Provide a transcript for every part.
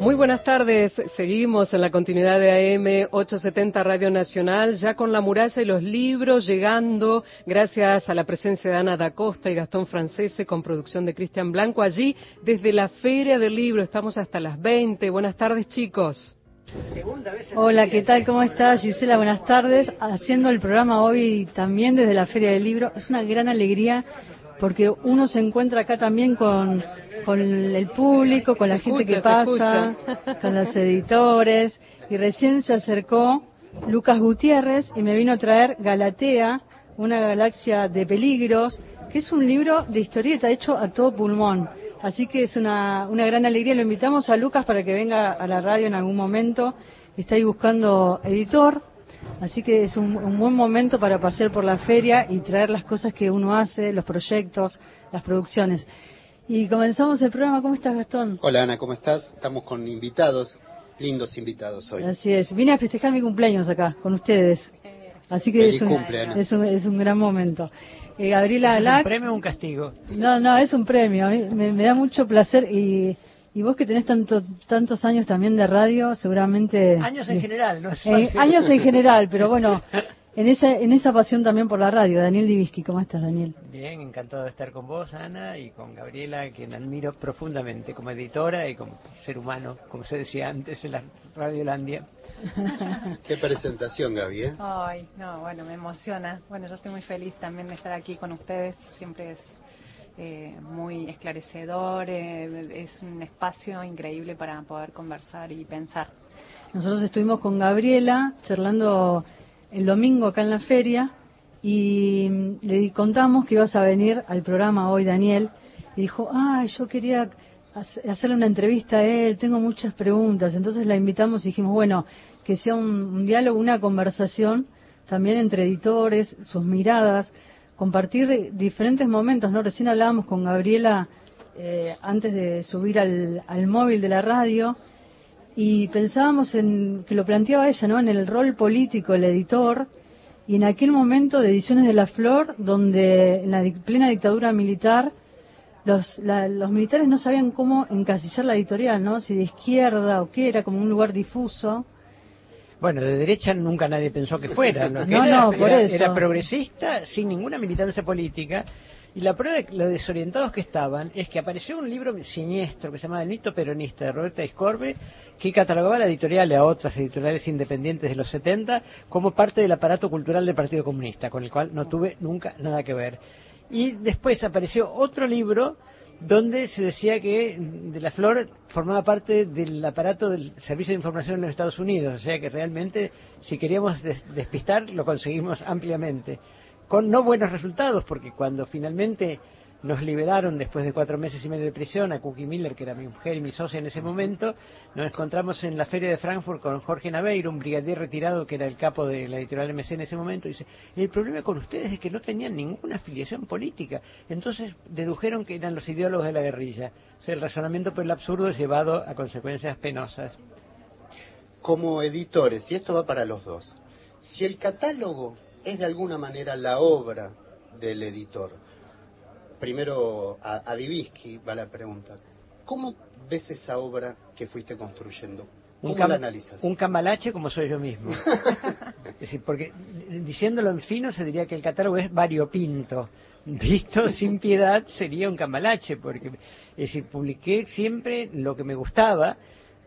Muy buenas tardes. Seguimos en la continuidad de AM 870 Radio Nacional, ya con la muralla y los libros llegando, gracias a la presencia de Ana da Costa y Gastón Francese, con producción de Cristian Blanco, allí desde la Feria del Libro. Estamos hasta las 20. Buenas tardes, chicos. Hola, ¿qué tal? ¿Cómo estás, Gisela? Buenas tardes. Haciendo el programa hoy también desde la Feria del Libro. Es una gran alegría porque uno se encuentra acá también con con el público, con la gente que pasa, con los editores. Y recién se acercó Lucas Gutiérrez y me vino a traer Galatea, una galaxia de peligros, que es un libro de historieta hecho a todo pulmón. Así que es una, una gran alegría. Lo invitamos a Lucas para que venga a la radio en algún momento. Está ahí buscando editor. Así que es un, un, buen momento para pasear por la feria y traer las cosas que uno hace, los proyectos, las producciones. Y comenzamos el programa. ¿Cómo estás, Gastón? Hola, Ana, ¿cómo estás? Estamos con invitados, lindos invitados hoy. Así es. Vine a festejar mi cumpleaños acá, con ustedes. Así que es un, es un, es, un, gran momento. Eh, Gabriela ¿Es un premio o un castigo? No, no, es un premio. A mí me, me da mucho placer y, y vos que tenés tanto, tantos años también de radio, seguramente... Años en general, ¿no? Eh, años en general, pero bueno, en esa, en esa pasión también por la radio. Daniel Divisky, ¿cómo estás, Daniel? Bien, encantado de estar con vos, Ana, y con Gabriela, quien admiro profundamente como editora y como ser humano, como se decía antes en la Radiolandia. Qué presentación, Gaby, ¿eh? Ay, no, bueno, me emociona. Bueno, yo estoy muy feliz también de estar aquí con ustedes. Siempre es eh, muy esclarecedor, eh, es un espacio increíble para poder conversar y pensar. Nosotros estuvimos con Gabriela charlando el domingo acá en la feria y le contamos que ibas a venir al programa hoy, Daniel, y dijo, ah, yo quería hacerle una entrevista a él, tengo muchas preguntas. Entonces la invitamos y dijimos, bueno, que sea un, diálogo, una conversación también entre editores, sus miradas, compartir diferentes momentos, ¿no? Recién hablábamos con Gabriela eh, antes de subir al, al móvil de la radio y pensábamos en que lo planteaba ella, ¿no? En el rol político, el editor, y en aquel momento de Ediciones de la Flor, donde en la plena dictadura militar los, los militares no sabían cómo encasillar la editorial, ¿no? Si de izquierda o qué, era como un lugar difuso. Bueno, de derecha nunca nadie pensó que fuera. ¿no? no, por eso. Era progresista, sin ninguna militancia política, y la prueba de lo desorientados que estaban es que apareció un libro siniestro que se llama El mito peronista de Roberta Iscorbe, que catalogaba la editorial y a otras editoriales independientes de los 70 como parte del aparato cultural del Partido Comunista, con el cual no tuve nunca nada que ver. Y después apareció otro libro donde se decía que de la Flor formaba parte del aparato del Servicio de Información en los Estados Unidos, o sea que realmente si queríamos despistar lo conseguimos ampliamente con no buenos resultados, porque cuando finalmente nos liberaron después de cuatro meses y medio de prisión a Cookie Miller, que era mi mujer y mi socia en ese momento, nos encontramos en la feria de Frankfurt con Jorge Naveiro, un brigadier retirado que era el capo de la editorial MC en ese momento, y dice, el problema con ustedes es que no tenían ninguna afiliación política, entonces dedujeron que eran los ideólogos de la guerrilla. O sea, el razonamiento por el absurdo es llevado a consecuencias penosas. Como editores, y esto va para los dos, si el catálogo es de alguna manera la obra del editor. Primero a, a Divisky va la pregunta. ¿Cómo ves esa obra que fuiste construyendo? ¿Cómo un la analizas? Un cambalache como soy yo mismo. es decir, porque diciéndolo en fino se diría que el catálogo es variopinto. Visto sin piedad sería un cambalache, porque es decir, publiqué siempre lo que me gustaba,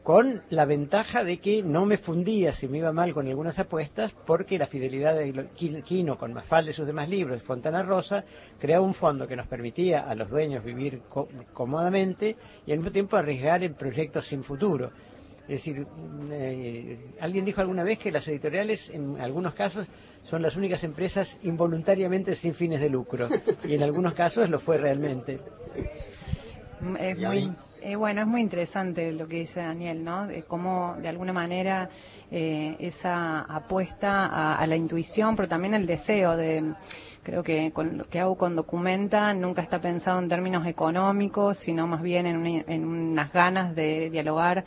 con la ventaja de que no me fundía si me iba mal con algunas apuestas, porque la fidelidad de Quino con Mafalda y sus demás libros, Fontana Rosa, creaba un fondo que nos permitía a los dueños vivir cómodamente y al mismo tiempo arriesgar en proyectos sin futuro. Es decir, eh, alguien dijo alguna vez que las editoriales, en algunos casos, son las únicas empresas involuntariamente sin fines de lucro, y en algunos casos lo fue realmente. Es muy eh, bueno, es muy interesante lo que dice Daniel, ¿no? De cómo, de alguna manera, eh, esa apuesta a, la intuición, pero también el deseo de. Creo que con lo que hago con Documenta nunca está pensado en términos económicos, sino más bien en, en unas ganas de dialogar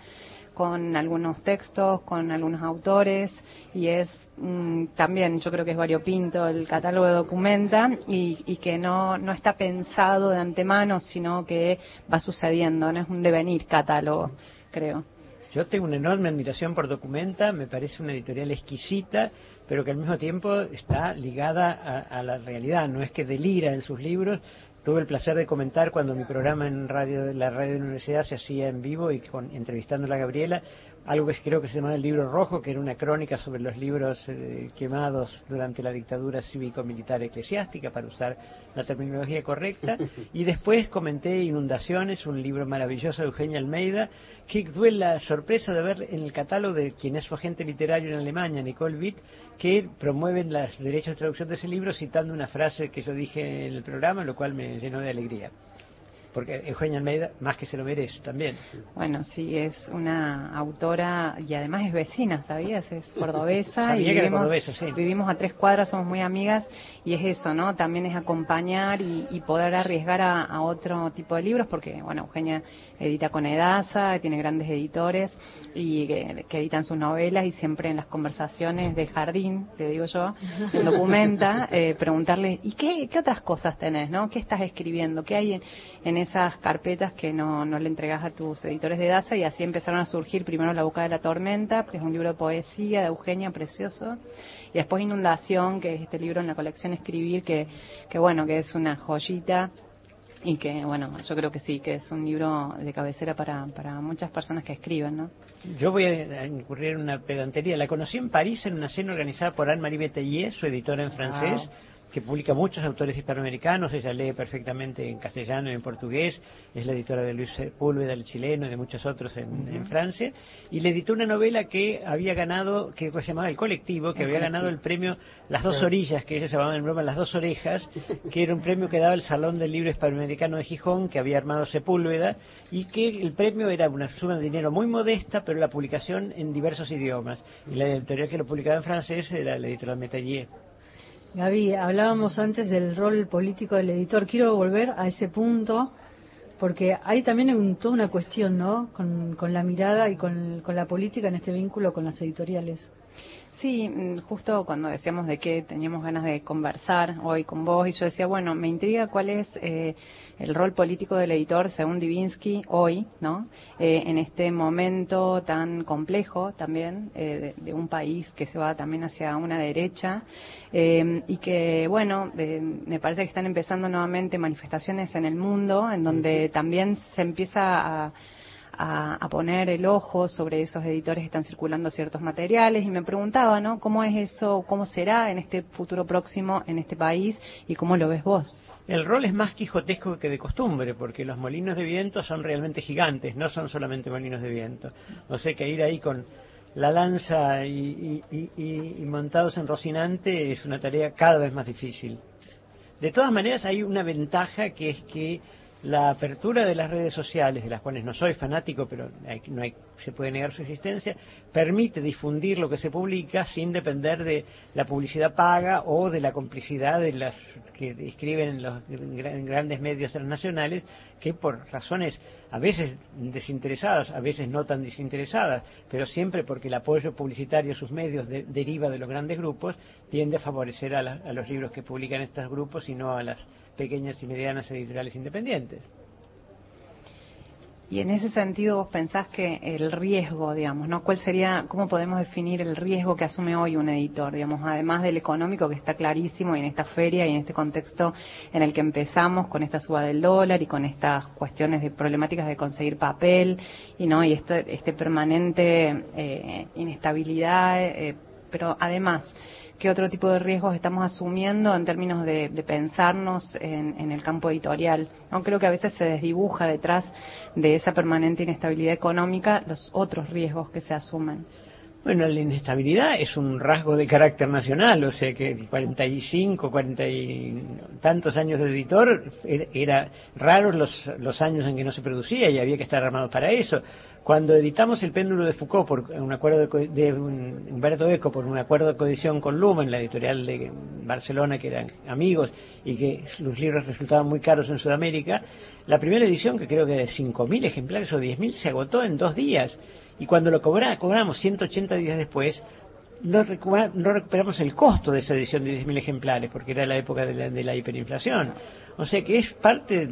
con algunos textos, con algunos autores y es mm, también yo creo que es variopinto el catálogo de Documenta y, y, que no, no está pensado de antemano, sino que va sucediendo, no es un devenir catálogo, creo. Yo tengo una enorme admiración por Documenta, me parece una editorial exquisita, pero que al mismo tiempo está ligada a la realidad, no es que delira en sus libros, tuve el placer de comentar cuando mi programa en radio la radio de la universidad se hacía en vivo y con, entrevistando a la Gabriela algo que creo que se llama el libro rojo, que era una crónica sobre los libros eh, quemados durante la dictadura cívico-militar eclesiástica, para usar la terminología correcta. Y después comenté Inundaciones, un libro maravilloso de Eugenia Almeida, que tuve la sorpresa de ver en el catálogo de quien es su agente literario en Alemania, Nicole Witt, que promueven los derechos de traducción de ese libro citando una frase que yo dije en el programa, lo cual me llenó de alegría porque Eugenia Almeida más que se lo merece también. Bueno, sí, es una autora y además es vecina, ¿sabías? Es cordobesa y vivimos, vivimos, a tres cuadras, somos muy amigas y es eso, ¿no? También es acompañar y, poder arriesgar a, otro tipo de libros porque, bueno, Eugenia edita con Edasa, tiene grandes editores y que, editan sus novelas y siempre en las conversaciones de jardín, te digo yo, en documenta, eh, preguntarle, ¿y qué, qué otras cosas tenés, no? ¿Qué estás escribiendo? ¿Qué hay en, en esas carpetas que no, no le entregas a tus editores de DASA y así empezaron a surgir primero La Boca de la Tormenta, que es un libro de poesía de Eugenia precioso, y después Inundación, que es este libro en la colección Escribir, que, que bueno, que es una joyita y que bueno yo creo que sí que es un libro de cabecera para, para muchas personas que escriben no yo voy a incurrir en una pedantería. La conocí en París en una cena organizada por Anne-Marie Betelier su editora en francés que publica muchos autores hispanoamericanos, ella lee perfectamente en castellano y en portugués, es la editora de Luis Púlveda, el chileno, y de muchos otros en, Francia, y le editó una novela que había ganado, que se llamaba El Colectivo, que había ganado el premio Las Dos Orillas, que ellos llamaban en broma Las Dos Orejas, que era un premio que daba el Salón del Libro Hispanoamericano de Gijón, que había armado Sepúlveda, y que el premio era una suma de dinero muy modesta, pero la publicación en diversos idiomas. Y la editorial que lo publicaba en francés era la editorial Metallier. Gaby, hablábamos antes del rol político del editor. Quiero volver a ese punto porque hay también toda una cuestión, ¿no? Con, la mirada y con, con la política en este vínculo con las editoriales. Sí, mm, justo cuando decíamos de que teníamos ganas de conversar hoy con vos, y yo decía, bueno, me intriga cuál es eh, el rol político del editor según Divinsky hoy, ¿no? Eh, en este momento tan complejo también eh, de, un país que se va también hacia una derecha y que, bueno, me parece que están empezando nuevamente manifestaciones en el mundo en donde también se empieza a a, poner el ojo sobre esos editores que están circulando ciertos materiales y me preguntaba, ¿no? ¿Cómo es eso, cómo será en este futuro próximo en este país y cómo lo ves vos? El rol es más quijotesco que de costumbre, porque los molinos de viento son realmente gigantes, no son solamente molinos de viento. O sea que ir ahí con la lanza y, y montados en Rocinante es una tarea cada vez más difícil. De todas maneras, hay una ventaja que es que la apertura de las redes sociales, de las cuales no soy fanático, pero no hay, se puede negar su existencia, permite difundir lo que se publica sin depender de la publicidad paga o de la complicidad de las que escriben los grandes medios transnacionales, que por razones a veces desinteresadas, a veces no tan desinteresadas, pero siempre porque el apoyo publicitario a sus medios deriva de los grandes grupos, tiende a favorecer a, a los libros que publican estos grupos y no a las pequeñas y medianas editoriales independientes. Y en ese sentido vos pensás que el riesgo, digamos, ¿no? ¿Cuál sería, cómo podemos definir el riesgo que asume hoy un editor, digamos, además del económico que está clarísimo y en esta feria y en este contexto en el que empezamos con esta suba del dólar y con estas cuestiones de problemáticas de conseguir papel y no y este, este permanente eh, inestabilidad, eh, pero además qué otro tipo de riesgos estamos asumiendo en términos de, pensarnos en, el campo editorial. ¿no? Creo que a veces se desdibuja detrás de esa permanente inestabilidad económica los otros riesgos que se asumen. Bueno, la inestabilidad es un rasgo de carácter nacional, o sea que 45, 40 y tantos años de editor era raro los, los años en que no se producía y había que estar armado para eso. Cuando editamos El péndulo de Foucault por un acuerdo de, Humberto Eco por un acuerdo de coedición con Lumen, la editorial de Barcelona, que eran amigos y que los libros resultaban muy caros en Sudamérica, la primera edición, que creo que de 5.000 ejemplares o 10.000, se agotó en dos días. Y cuando lo cobramos 180 días después, no, recuperamos el costo de esa edición de 10.000 ejemplares, porque era la época de la, de la hiperinflación. O sea que es parte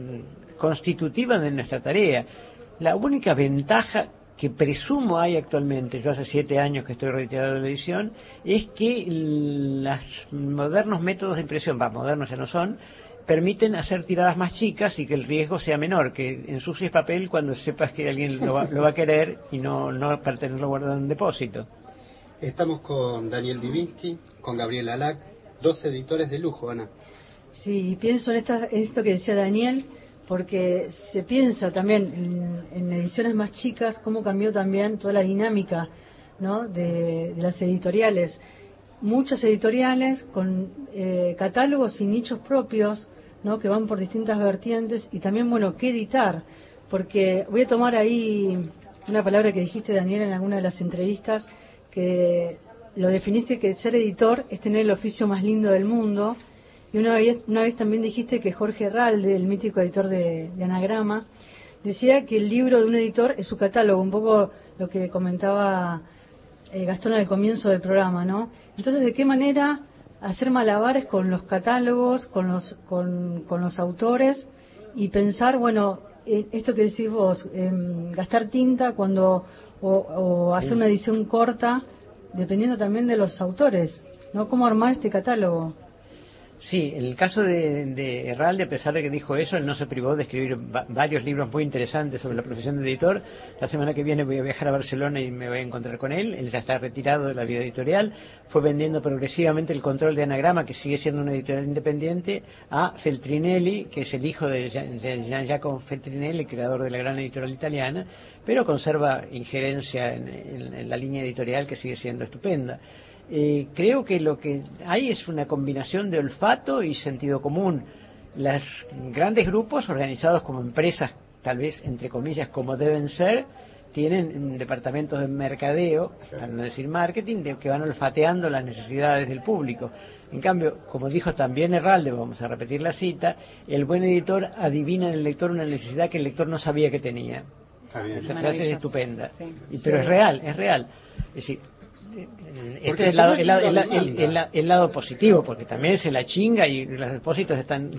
constitutiva de nuestra tarea. La única ventaja que presumo hay actualmente, yo hace siete años que estoy retirado de la edición, es que los modernos métodos de impresión, va, modernos ya no son, permiten hacer tiradas más chicas y que el riesgo sea menor, que ensucies papel cuando sepas que alguien lo va, a querer y no, no para tenerlo guardado en un depósito. Estamos con Daniel Divinsky, con Gabriel Alac, dos editores de lujo, Ana. Sí, pienso en, esto que decía Daniel, porque se piensa también en, ediciones más chicas cómo cambió también toda la dinámica ¿no? de, las editoriales. Muchas editoriales con eh, catálogos y nichos propios ¿no? que van por distintas vertientes y también, bueno, qué editar. Porque voy a tomar ahí una palabra que dijiste, Daniel, en alguna de las entrevistas, que lo definiste que ser editor es tener el oficio más lindo del mundo y una vez, una vez también dijiste que Jorge Ralde, el mítico editor de, Anagrama, decía que el libro de un editor es su catálogo, un poco lo que comentaba eh, Gastón al comienzo del programa, ¿no? Entonces, ¿de qué manera hacer malabares con los catálogos, con los, con, los autores y pensar, bueno, eh, esto que decís vos, em, gastar tinta cuando o, hacer una edición corta, dependiendo también de los autores, ¿no? ¿Cómo armar este catálogo? Sí, en el caso de, de Herralde, a pesar de que dijo eso, él no se privó de escribir varios libros muy interesantes sobre la profesión de editor. La semana que viene voy a viajar a Barcelona y me voy a encontrar con él. Él ya está retirado de la vida editorial. Fue vendiendo progresivamente el control de Anagrama, que sigue siendo una editorial independiente, a Feltrinelli, que es el hijo de Gian Giacomo Feltrinelli, creador de la gran editorial italiana, pero conserva injerencia en la línea editorial que sigue siendo estupenda. Eh, creo que lo que hay es una combinación de olfato y sentido común. Los grandes grupos organizados como empresas, tal vez entre comillas como deben ser, tienen departamentos de mercadeo, para no decir marketing, que van olfateando las necesidades del público. En cambio, como dijo también Herralde, vamos a repetir la cita, el buen editor adivina en el lector una necesidad que el lector no sabía que tenía. Esa frase es estupenda. pero es real, es real. Es decir, este es el lado, el, lado, positivo, porque también se la chinga y los depósitos están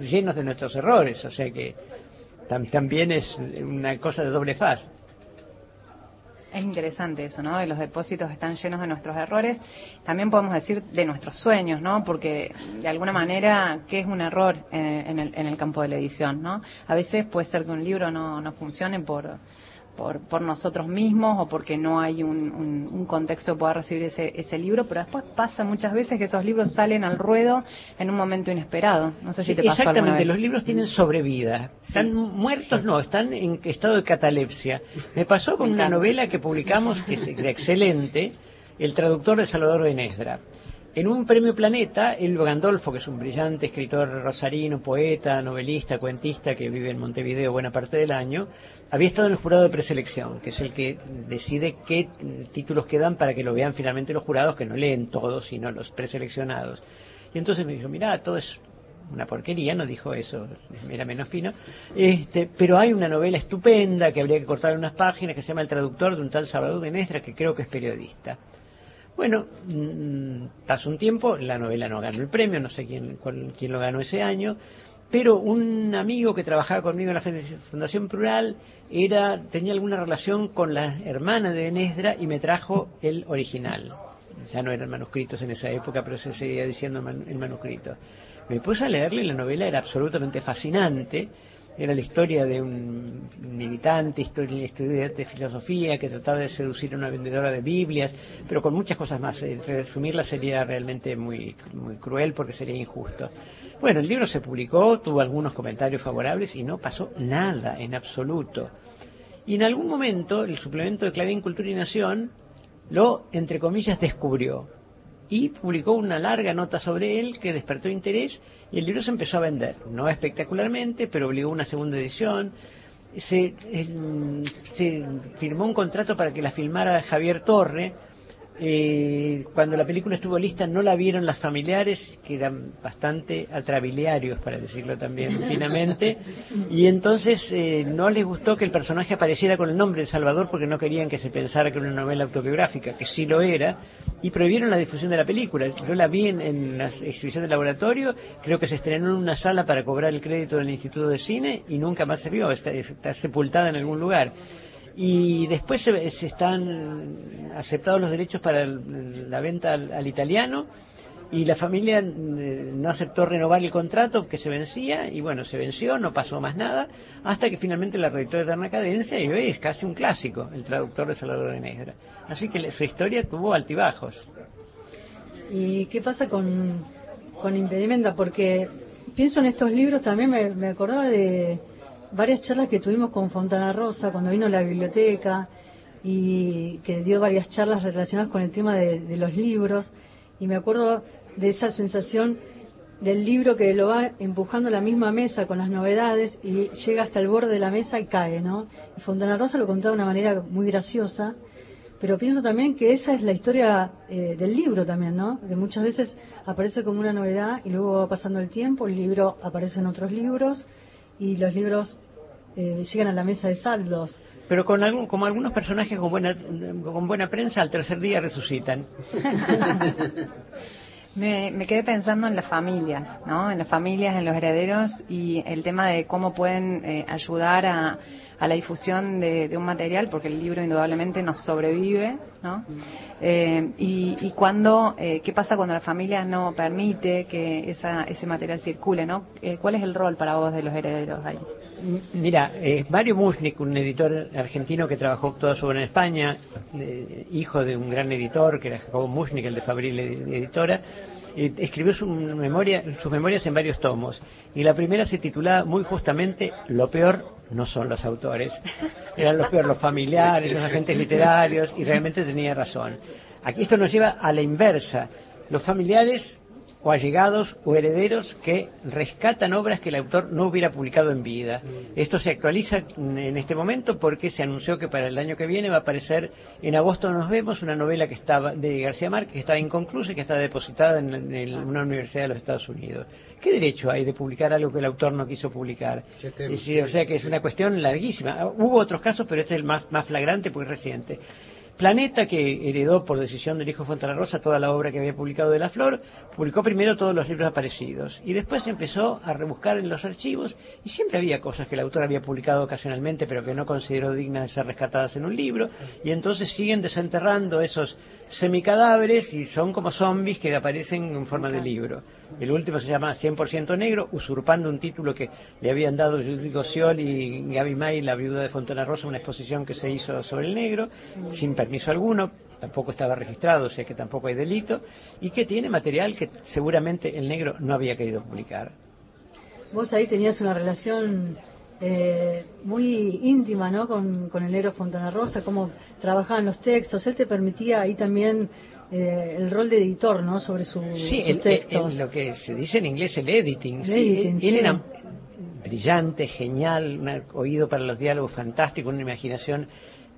llenos de nuestros errores, o sea que también es una cosa de doble faz. Es interesante eso, ¿no? Los depósitos están llenos de nuestros errores. También podemos decir de nuestros sueños, ¿no? Porque de alguna manera, ¿qué es un error en, el, en el campo de la edición, ¿no? A veces puede ser que un libro no, no funcione por por, nosotros mismos o porque no hay un, contexto que pueda recibir ese, ese, libro, pero después pasa muchas veces que esos libros salen al ruedo en un momento inesperado. No sé si te pasó Exactamente, los libros tienen sobrevida. Están muertos, no, están en estado de catalepsia. Me pasó con una novela que publicamos, que es excelente, El traductor de Salvador Benesdra. En un premio Planeta, Elio Gandolfo, que es un brillante escritor rosarino, poeta, novelista, cuentista, que vive en Montevideo buena parte del año, había estado en el jurado de preselección, que es el que decide qué títulos quedan para que lo vean finalmente los jurados, que no leen todos, sino los preseleccionados. Y entonces me dijo, mira, todo es una porquería, no dijo eso, era menos fino, este, pero hay una novela estupenda que habría que cortar unas páginas que se llama El traductor de un tal Salvador de Nestra, que creo que es periodista. Bueno, mm, pasó un tiempo, la novela no ganó el premio, no sé quién, quién lo ganó ese año, pero un amigo que trabajaba conmigo en la Fundación Plural era, tenía alguna relación con la hermana de Nesdra y me trajo el original. Ya no eran manuscritos en esa época, pero se seguía diciendo el manuscrito. Me puse a leerle, la novela era absolutamente fascinante era la historia de un militante, historia, estudiante de filosofía que trataba de seducir a una vendedora de Biblias, pero con muchas cosas más. Eh, resumirla sería realmente muy, muy cruel porque sería injusto. Bueno, el libro se publicó, tuvo algunos comentarios favorables y no pasó nada en absoluto. Y en algún momento el suplemento de Clarín Cultura y Nación lo, entre comillas, descubrió y publicó una larga nota sobre él que despertó interés y el libro se empezó a vender. No espectacularmente, pero obligó una segunda edición. Se, se firmó un contrato para que la filmara Javier Torre, eh, cuando la película estuvo lista no la vieron las familiares, que eran bastante atrabiliarios, para decirlo también finamente, y entonces eh, no les gustó que el personaje apareciera con el nombre de Salvador porque no querían que se pensara que era una novela autobiográfica, que sí lo era, y prohibieron la difusión de la película. Yo la vi en, la exhibición del laboratorio, creo que se estrenó en una sala para cobrar el crédito del Instituto de Cine y nunca más se vio, está sepultada en algún lugar. Y después se, están aceptados los derechos para la venta al, italiano y la familia eh, no aceptó renovar el contrato que se vencía y bueno, se venció, no pasó más nada, hasta que finalmente la de Eterna Cadencia y hoy es casi un clásico, el traductor de Salvador de Negra. Así que su historia tuvo altibajos. ¿Y qué pasa con, con Impedimenta? Porque pienso en estos libros, también me acordaba de varias charlas que tuvimos con Fontana Rosa cuando vino a la biblioteca y que dio varias charlas relacionadas con el tema de, los libros y me acuerdo de esa sensación del libro que lo va empujando a la misma mesa con las novedades y llega hasta el borde de la mesa y cae, ¿no? Y Fontana Rosa lo contaba de una manera muy graciosa, pero pienso también que esa es la historia eh, del libro también, ¿no? Que muchas veces aparece como una novedad y luego va pasando el tiempo, el libro aparece en otros libros y los libros eh, llegan a la mesa de saldos. Pero con algún, como algunos personajes con buena, con buena prensa, al tercer día resucitan. Me, me, quedé pensando en las familias, ¿no? En las familias, en los herederos y el tema de cómo pueden eh, ayudar a, a, la difusión de, un material, porque el libro indudablemente nos sobrevive, ¿no? Eh, y, cuando, eh, ¿qué pasa cuando la familia no permite que esa, ese material circule, ¿no? ¿Cuál es el rol para vos de los herederos ahí? Mira, Mario Musnik, un editor argentino que trabajó toda su vida en España, hijo de un gran editor que era Jacobo Musnik, el de Fabril Editora, escribió su memoria, sus memorias en varios tomos. Y la primera se titulaba muy justamente Lo peor no son los autores. Eran los peor los familiares, los agentes literarios, y realmente tenía razón. Aquí esto nos lleva a la inversa. Los familiares o allegados o herederos que rescatan obras que el autor no hubiera publicado en vida. Esto se actualiza en este momento porque se anunció que para el año que viene va a aparecer en agosto nos vemos una novela que estaba de García Márquez que estaba inconclusa y que está depositada en, una universidad de los Estados Unidos. ¿Qué derecho hay de publicar algo que el autor no quiso publicar? o sea que es una cuestión larguísima. Hubo otros casos, pero este es el más, más flagrante porque es reciente. Planeta, que heredó por decisión del hijo Fontana Rosa toda la obra que había publicado de La Flor, publicó primero todos los libros aparecidos y después empezó a rebuscar en los archivos y siempre había cosas que el autor había publicado ocasionalmente pero que no consideró dignas de ser rescatadas en un libro y entonces siguen desenterrando esos semicadáveres y son como zombies que aparecen en forma de libro. El último se llama 100% negro, usurpando un título que le habían dado Judith Gossiol y Gaby May, la viuda de Fontana Rosa, una exposición que se hizo sobre el negro, sin permiso alguno, tampoco estaba registrado, o sea que tampoco hay delito, y que tiene material que seguramente el negro no había querido publicar. Vos ahí tenías una relación eh, muy íntima ¿no? Con, con, el negro Fontana Rosa, cómo trabajaban los textos. Él te permitía ahí también eh, el rol de editor, ¿no? Sobre su, sí, sus textos. lo que se dice en inglés el editing. sí, él, era brillante, genial, un oído para los diálogos fantástico, una imaginación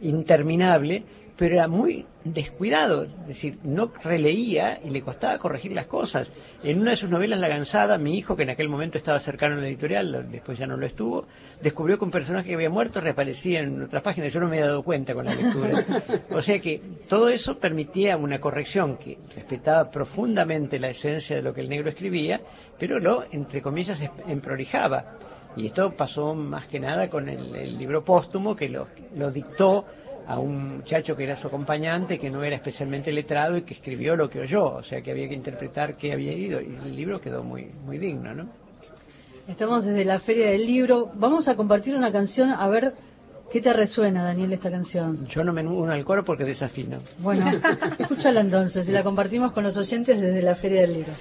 interminable pero era muy descuidado, es decir, no releía y le costaba corregir las cosas. En una de sus novelas, La Gansada, mi hijo, que en aquel momento estaba cercano a la editorial, después ya no lo estuvo, descubrió que un personaje que había muerto reaparecía en otras páginas, yo no me había dado cuenta con la lectura. O sea que todo eso permitía una corrección que respetaba profundamente la esencia de lo que el negro escribía, pero lo, entre comillas, emprolijaba. Y esto pasó más que nada con el, libro póstumo que lo, lo dictó a un muchacho que era su acompañante, que no era especialmente letrado y que escribió lo que oyó, o sea que había que interpretar qué había ido y el libro quedó muy, muy digno, ¿no? Estamos desde la Feria del Libro. Vamos a compartir una canción, a ver qué te resuena, Daniel, esta canción. Yo no me uno al coro porque desafino. Bueno, escúchala entonces y la compartimos con los oyentes desde la Feria del Libro.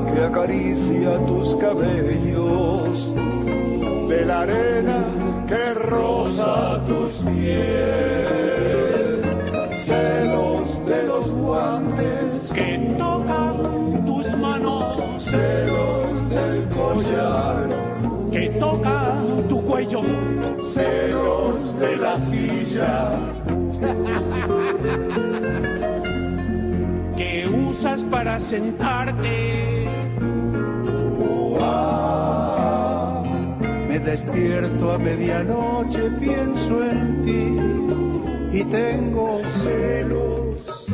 Que acaricia tus cabellos, de la arena que roza tus pies, celos de los guantes que tocan tus manos, celos del collar. Que toca tu cuello, celos de la silla. para sentarte. Despierto a medianoche, pienso en ti y tengo celos.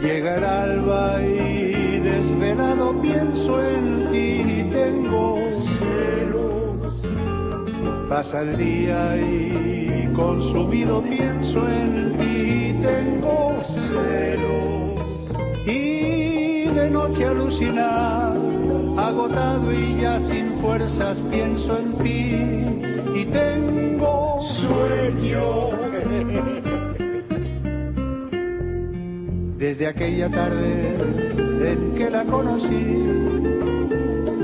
Llega el alba y desvelado pienso en ti y tengo celos. Pasa el día y consumido pienso en ti y tengo celos. Y de noche alucinar, agotado y ya sin fuerzas pienso en ti y tengo sueño. Desde aquella tarde en que la conocí,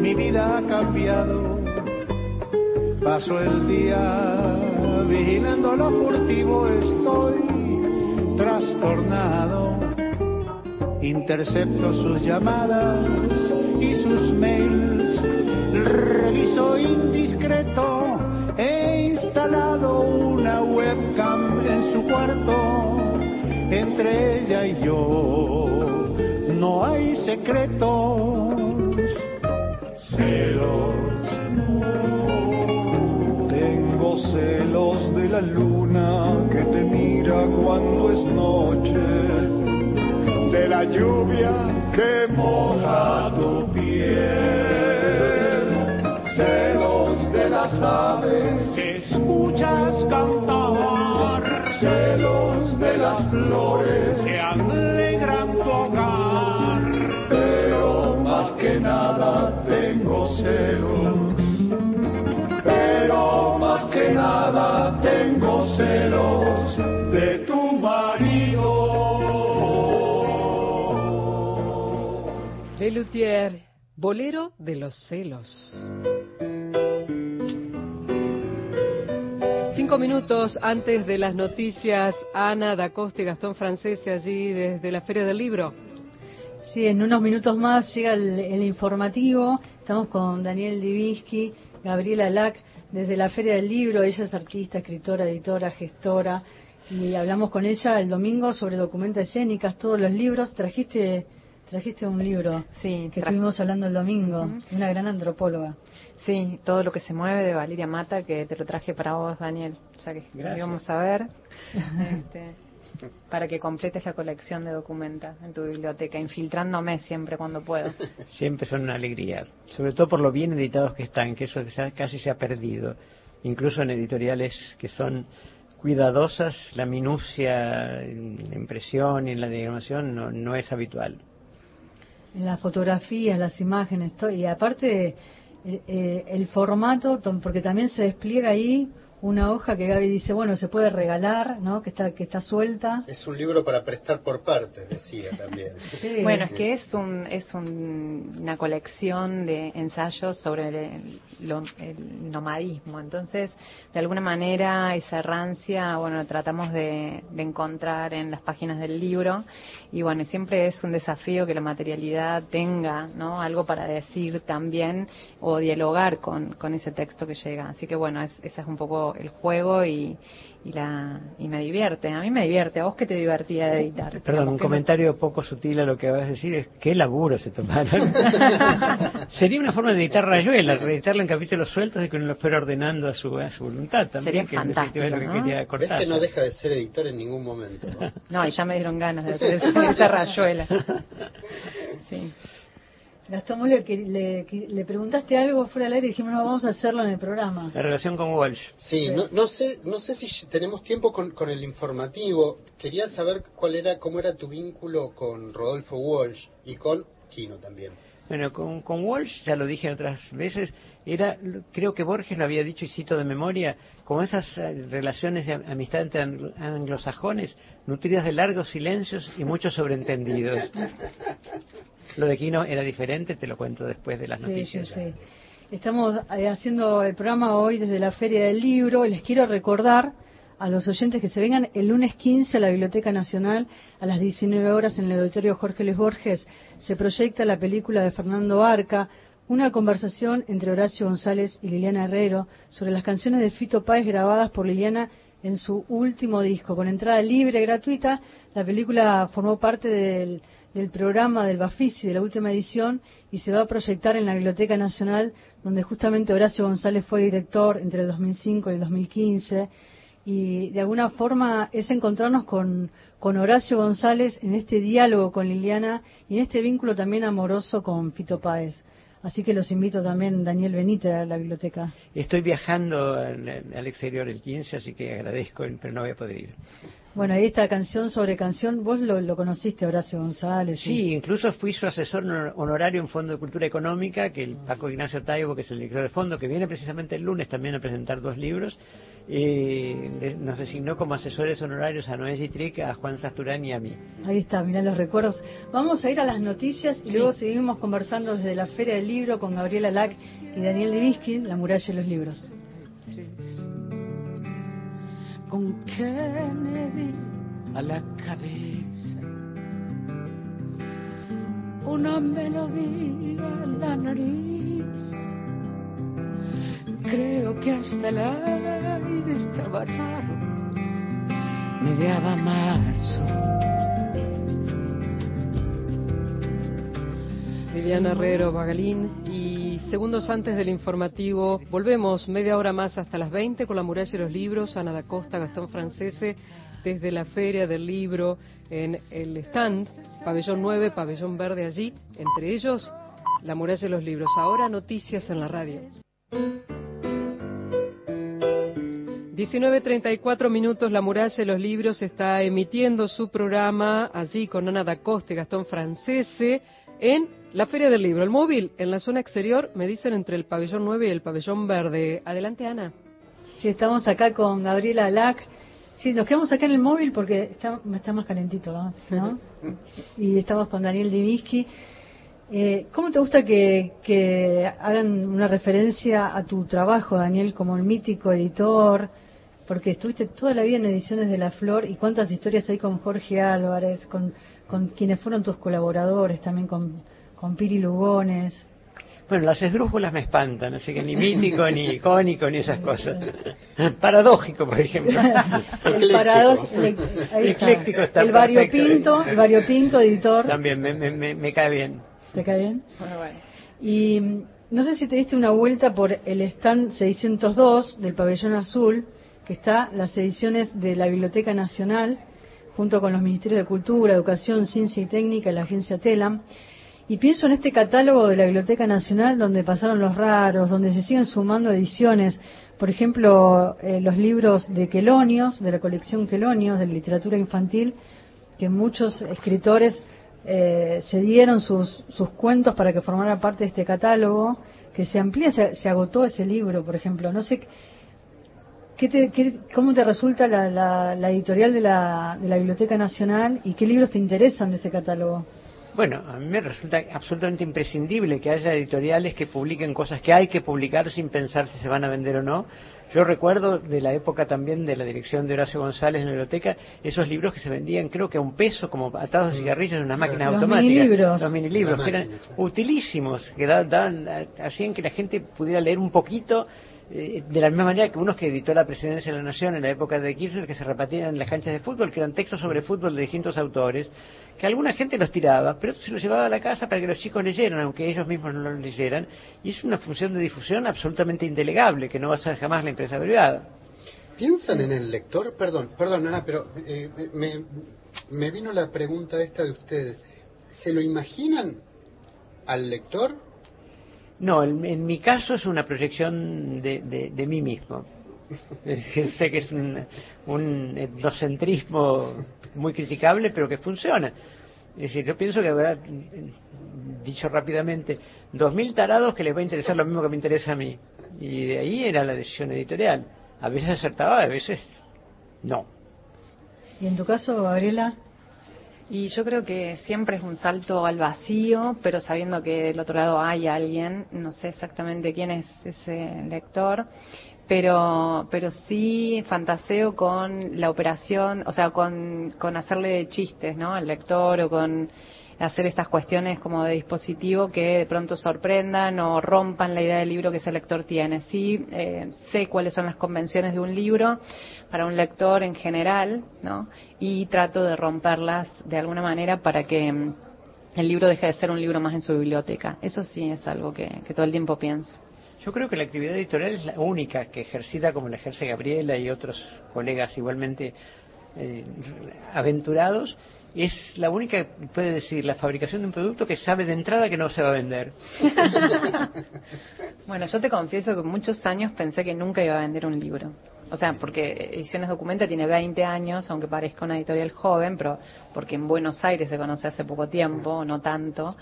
mi vida ha cambiado. Paso el día vigilando lo furtivo, estoy trastornado. Intercepto sus llamadas y sus mails, reviso indiscreto, he instalado una webcam en su cuarto. Entre ella y yo no hay secretos. Celos, tengo celos de la luna que te mira cuando es noche, de la lluvia que moja tu aves que escuchas cantar, celos de las flores que alegran tu hogar. pero más que nada tengo celos. Pero más que nada tengo celos de tu marido. Lelutier, bolero de los celos. Cinco minutos antes de las noticias, Ana da Costa y Gastón Francese allí desde la Feria del Libro. Sí, en unos minutos más llega el, el informativo. Estamos con Daniel Divisky, Gabriela Lac, desde la Feria del Libro. Ella es artista, escritora, editora, gestora. Y hablamos con ella el domingo sobre documentas escénicas, todos los libros. Trajiste trajiste un libro Sí, que estuvimos hablando el domingo, Ujú. una gran antropóloga. Sí, todo lo que se mueve de Valeria Mata, que te lo traje para vos, Daniel, ya que Gracias. íbamos a ver, este, para que completes la colección de Documenta en tu biblioteca, infiltrándome siempre cuando puedo. Siempre son una alegría, sobre todo por lo bien editados que están, que eso casi se ha perdido. Incluso en editoriales que son cuidadosas, la minucia en la impresión y en la diagramación no, no es habitual. En las fotografías, las imágenes, todo. y aparte eh, eh, el formato, porque también se despliega ahí una hoja que Gaby dice, bueno, se puede regalar, ¿no? Que está que está suelta. Es un libro para prestar por partes, decía también. Sí. Bueno, es que es un es un- una colección de ensayos sobre el, nomadismo. Entonces, de alguna manera, esa errancia, bueno, tratamos de, de encontrar en las páginas del libro. Y bueno, siempre es un desafío que la materialidad tenga, ¿no? Algo para decir también o dialogar con, con ese texto que llega. Así que bueno, es, ese es un poco el juego y, y la y me divierte. A mí me divierte. ¿A vos qué te divertía de editar? Perdón, Digamos, un ¿qué es lo- comentario poco sutil a lo que vas a decir es qué laburo se tomaron. Sería una forma de editar Rayuela, editarlo en capítulos sueltos y que uno lo fuera ordenando a su, a su voluntad también. Sería que es lo que fantástico, ¿no? quería Ves cortar. que no deja de ser editor en ningún momento. ¿no? No, y ya me dieron ganas de hacer esa rayuela. Sí. Gastón le, que le preguntaste algo fuera del aire y dijimos, no, vamos a hacerlo en el programa. La relación con Walsh. Sí, no, no sé, no sé si tenemos tiempo con, con el informativo. Quería saber cuál era, cómo era tu vínculo con Rodolfo Walsh y con Kino también. Bueno, con, con Walsh, ya lo dije otras veces, era, creo que Borges lo había dicho y cito de memoria, como esas eh, relaciones de amistad entre anglo- anglosajones, nutridas de largos silencios y muchos sobreentendidos. Lo de Quino era diferente, te lo cuento después de las Sí, noticias. sí, sí. Estamos eh, haciendo el programa hoy desde la Feria del Libro. Les quiero recordar a los oyentes que se vengan el lunes 15 a la Biblioteca Nacional a las 19 horas en el auditorio Jorge Luis Borges. Se proyecta la película de Fernando Arca, una conversación entre Horacio González y Liliana Herrero sobre las canciones de Fito Páez grabadas por Liliana en su último disco. Con entrada libre, gratuita, la película formó parte del- del programa del Bafisi de la última edición y se va a proyectar en la Biblioteca Nacional, donde justamente Horacio González fue director entre el 2005 y el 2015. Y de alguna forma es encontrarnos con, Horacio González en este diálogo con Liliana y en este vínculo también amoroso con Fito Páez. Así que los invito también, Daniel Benítez, a la biblioteca. Estoy viajando al exterior el 15, así que agradezco, pero no voy a poder ir. Bueno, ahí esta canción sobre canción, vos lo, conociste, Horacio González. Sí, incluso fui su asesor honorario en Fondo de Cultura Económica, que el Paco Ignacio Taibo, que es el director de fondo, que viene precisamente el lunes también a presentar dos libros, eh, nos designó como asesores honorarios a Noé Gitric, a Juan Sasturán y a mí. Ahí está, mirá los recuerdos. Vamos a ir a las noticias y luego seguimos conversando desde la Feria del Libro con Gabriela Lack y Daniel Divisky, La muralla de los libros con Kennedy a la cabeza. Una melodía en la nariz. Creo que hasta el aire estaba raro. Mediaba marzo. Liliana Herrero Bagalín segundos antes del informativo, volvemos media hora más hasta las 20 con la muralla de los libros, Ana da Costa, Gastón Francese, desde la Feria del Libro en el stand, Pabellón 9, Pabellón Verde allí, entre ellos la muralla de los libros. Ahora noticias en la radio. 19.34 minutos, La Muralla de los Libros está emitiendo su programa allí con Ana da Costa y Gastón Francese en la Feria del Libro, el móvil en la zona exterior, me dicen entre el pabellón 9 y el pabellón verde. Adelante, Ana. Sí, estamos acá con Gabriela Lac. Sí, nos quedamos acá en el móvil porque está, está más calentito, ¿no? y estamos con Daniel Divisky. Eh, ¿Cómo te gusta que, que, hagan una referencia a tu trabajo, Daniel, como el mítico editor? Porque estuviste toda la vida en Ediciones de la Flor y cuántas historias hay con Jorge Álvarez, con, con quienes fueron tus colaboradores, también con con Piri Lugones. Bueno, las esdrújulas me espantan, así que ni mítico, ni icónico, ni esas cosas. Paradójico, por ejemplo. el paradójico. El, variopinto, el variopinto editor. También me, me, me, cae bien. ¿Te cae bien? Bueno, Y mm, no sé si te diste una vuelta por el stand 602 del Pabellón Azul, que está las ediciones de la Biblioteca Nacional, junto con los Ministerios de Cultura, Educación, Ciencia y Técnica y la agencia TELAM y pienso en este catálogo de la Biblioteca Nacional donde pasaron los raros, donde se siguen sumando ediciones, por ejemplo, eh, los libros de Quelonios, de la colección Quelonios, de literatura infantil, que muchos escritores eh, se dieron sus, sus cuentos para que formara parte de este catálogo, que se amplía, se, agotó ese libro, por ejemplo. No sé ¿Qué te, ¿Cómo te resulta la, la, editorial de la, de la Biblioteca Nacional y qué libros te interesan de ese catálogo? Bueno, a mí me resulta absolutamente imprescindible que haya editoriales que publiquen cosas que hay que publicar sin pensar si se van a vender o no. Yo recuerdo de la época también de la dirección de Horacio González en la biblioteca, esos libros que se vendían creo que a un peso como atados de cigarrillos en una máquina automática. Los mini libros. que eran utilísimos, que hacían que la gente pudiera leer un poquito eh, de la misma manera que unos que editó la Presidencia de la Nación en la época de Kirchner, que se repartían en las canchas de fútbol, que eran textos sobre fútbol de distintos autores, que alguna gente los tiraba, pero se los llevaba a la casa para que los chicos leyeran, aunque ellos mismos no los leyeran, y es una función de difusión absolutamente indelegable, que no va a ser jamás la empresa privada. ¿Piensan en el lector? Perdón, perdón, Ana, pero eh, me, me vino la pregunta esta de ustedes. ¿Se lo imaginan al lector no, en, mi caso es una proyección de, de, mí mismo. Es decir, sé que es un, un etnocentrismo muy criticable, pero que funciona. Es decir, yo pienso que habrá, dicho rápidamente, dos mil tarados que les va a interesar lo mismo que me interesa a mí. Y de ahí era la decisión editorial. A veces acertaba, a veces no. ¿Y en tu caso, Gabriela? Y yo creo que siempre es un salto al vacío, pero sabiendo que del otro lado hay alguien, no sé exactamente quién es ese lector, pero, pero sí fantaseo con la operación, o sea, con, con hacerle chistes, ¿no? Al lector o con hacer estas cuestiones como de dispositivo que de pronto sorprendan o rompan la idea del libro que ese lector tiene. Sí, eh, sé cuáles son las convenciones de un libro para un lector en general, ¿no? Y trato de romperlas de alguna manera para que el libro deja de ser un libro más en su biblioteca. Eso sí es algo que, todo el tiempo pienso. Yo creo que la actividad editorial es la única que ejercida como la ejerce Gabriela y otros colegas igualmente eh, aventurados, es la única que puede decir la fabricación de un producto que sabe de entrada que no se va a vender. bueno, yo te confieso que muchos años pensé que nunca iba a vender un libro. O sea, porque Ediciones Documenta tiene 20 años, aunque parezca una editorial joven, pero porque en Buenos Aires se conoce hace poco tiempo, no tanto.